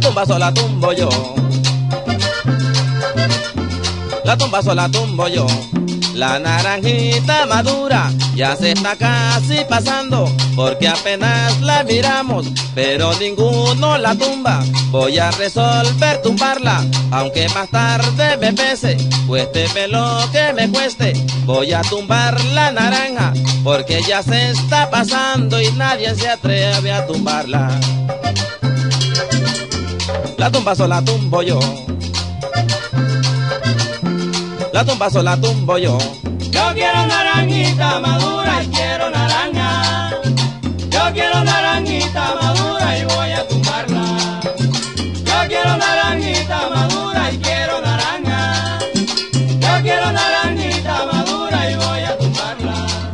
tumba sola tumbo yo. La tumba sola tumbo yo. La naranjita madura ya se está casi pasando porque apenas la miramos, pero ninguno la tumba. Voy a resolver tumbarla, aunque más tarde me pese, cueste lo que me cueste. Voy a tumbar la naranja porque ya se está pasando y nadie se atreve a tumbarla. La tumba sola tumbo yo. La tumba sola tumbo yo. Yo quiero naranjita madura y quiero naranja.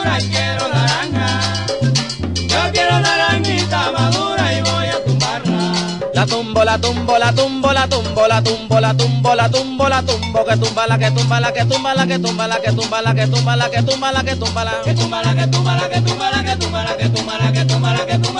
madura y quiero naranja. Yo quiero naranjita madura y voy a tumbarla. La tumbo, la tumbo, la tumbo, la tumbo, la tumbo, la tumbo, la tumbo, la tumbo, que tumba la que tumba la que tumba la que tumba la que tumba la que tumba la que tumba la que tumba la Que tumba la que tumba la que tumba la que tumba la que tumba la que tumba la